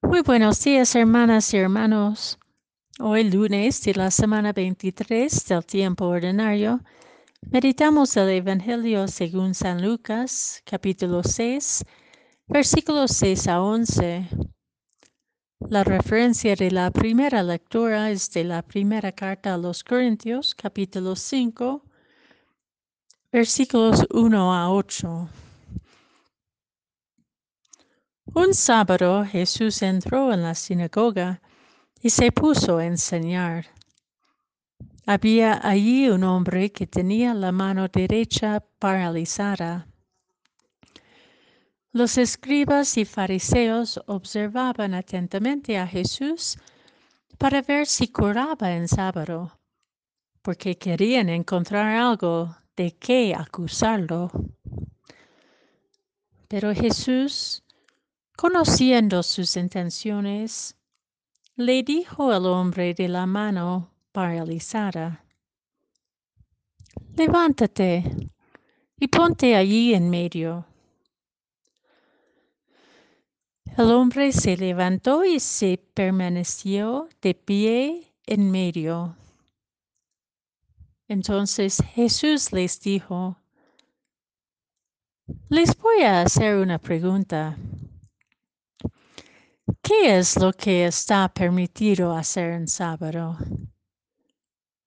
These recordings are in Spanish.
Muy buenos días, hermanas y hermanos. Hoy lunes de la semana 23 del tiempo ordinario, meditamos el Evangelio según San Lucas, capítulo 6, versículos 6 a 11. La referencia de la primera lectura es de la primera carta a los Corintios, capítulo 5, versículos 1 a 8. Un sábado Jesús entró en la sinagoga y se puso a enseñar. Había allí un hombre que tenía la mano derecha paralizada. Los escribas y fariseos observaban atentamente a Jesús para ver si curaba en sábado, porque querían encontrar algo de qué acusarlo. Pero Jesús Conociendo sus intenciones, le dijo al hombre de la mano paralizada, levántate y ponte allí en medio. El hombre se levantó y se permaneció de pie en medio. Entonces Jesús les dijo, les voy a hacer una pregunta. ¿Qué es lo que está permitido hacer en sábado?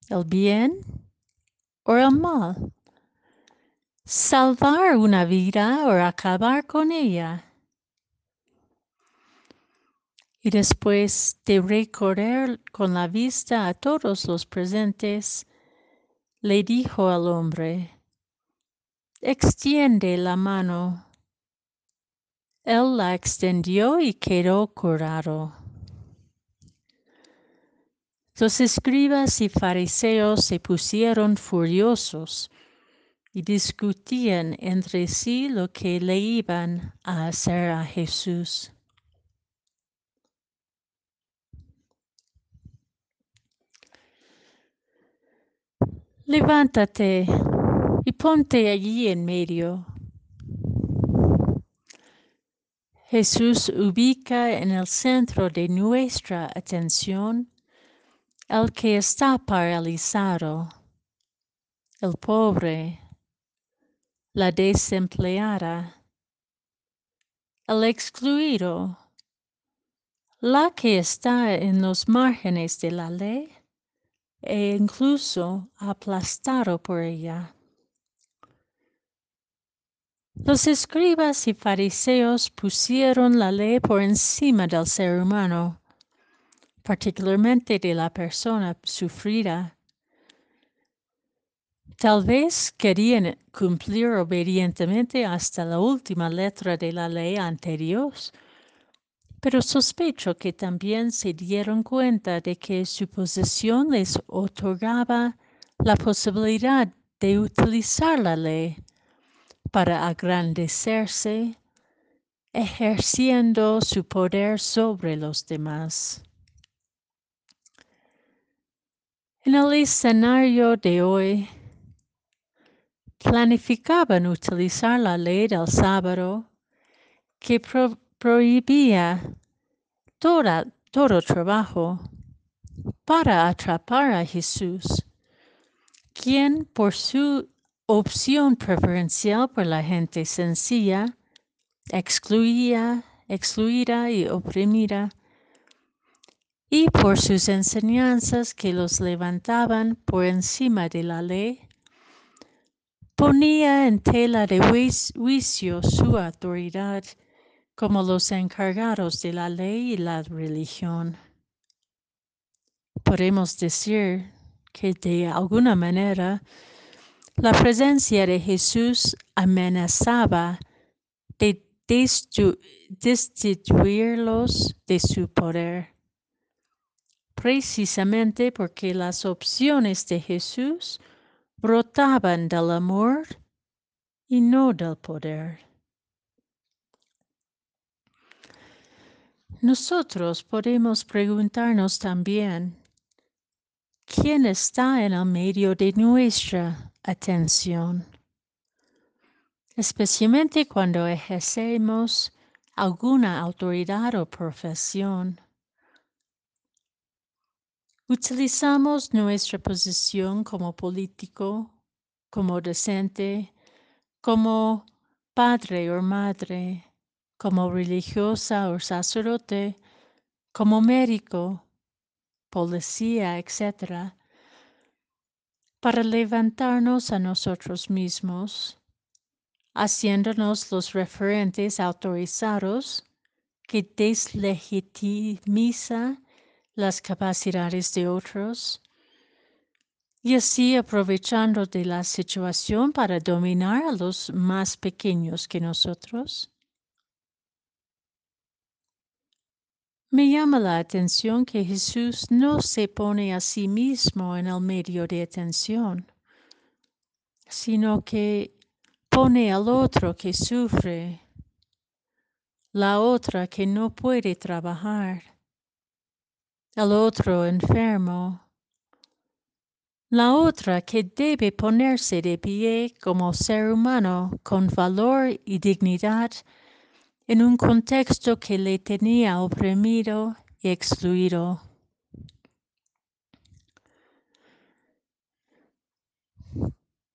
¿El bien o el mal? ¿Salvar una vida o acabar con ella? Y después de recorrer con la vista a todos los presentes, le dijo al hombre, extiende la mano. Él la extendió y quedó curado. Los escribas y fariseos se pusieron furiosos y discutían entre sí lo que le iban a hacer a Jesús. Levántate y ponte allí en medio. Jesús ubica en el centro de nuestra atención el que está paralizado, el pobre, la desempleada, el excluido, la que está en los márgenes de la ley e incluso aplastado por ella. Los escribas y fariseos pusieron la ley por encima del ser humano, particularmente de la persona sufrida. Tal vez querían cumplir obedientemente hasta la última letra de la ley ante Dios, pero sospecho que también se dieron cuenta de que su posición les otorgaba la posibilidad de utilizar la ley para agrandecerse, ejerciendo su poder sobre los demás. En el escenario de hoy, planificaban utilizar la ley del sábado que prohibía todo trabajo para atrapar a Jesús, quien por su opción preferencial por la gente sencilla, excluida, excluida y oprimida, y por sus enseñanzas que los levantaban por encima de la ley, ponía en tela de juicio su autoridad como los encargados de la ley y la religión. Podemos decir que de alguna manera la presencia de Jesús amenazaba de destituirlos de su poder, precisamente porque las opciones de Jesús brotaban del amor y no del poder. Nosotros podemos preguntarnos también, ¿quién está en el medio de nuestra atención, especialmente cuando ejercemos alguna autoridad o profesión. Utilizamos nuestra posición como político, como docente, como padre o madre, como religiosa o sacerdote, como médico, policía, etc., para levantarnos a nosotros mismos, haciéndonos los referentes autorizados que deslegitimiza las capacidades de otros y así aprovechando de la situación para dominar a los más pequeños que nosotros. Me llama la atención que Jesús no se pone a sí mismo en el medio de atención, sino que pone al otro que sufre, la otra que no puede trabajar, el otro enfermo, la otra que debe ponerse de pie como ser humano con valor y dignidad en un contexto que le tenía oprimido y excluido.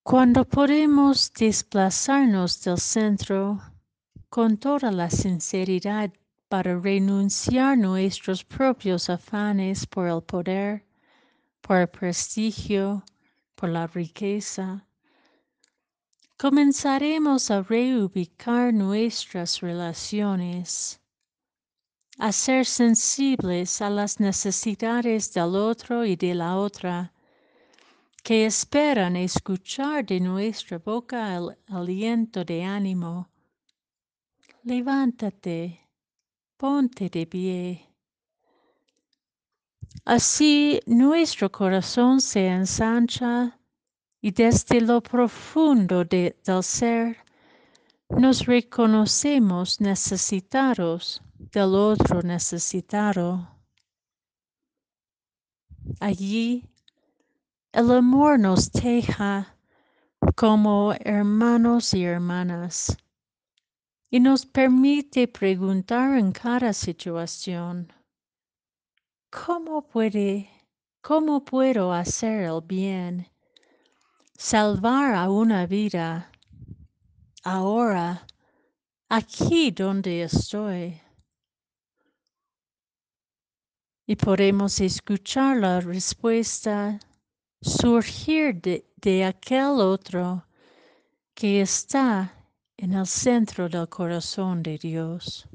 Cuando podemos desplazarnos del centro con toda la sinceridad para renunciar nuestros propios afanes por el poder, por el prestigio, por la riqueza, comenzaremos a reubicar nuestras relaciones, a ser sensibles a las necesidades del otro y de la otra, que esperan escuchar de nuestra boca el aliento de ánimo. Levántate, ponte de pie. Así nuestro corazón se ensancha y desde lo profundo del ser nos reconocemos necesitados del otro necesitado. Allí el amor nos teja como hermanos y hermanas y nos permite preguntar en cada situación, ¿cómo puede, cómo puedo hacer el bien? Salvar a una vida ahora, aquí donde estoy. Y podemos escuchar la respuesta surgir de, de aquel otro que está en el centro del corazón de Dios.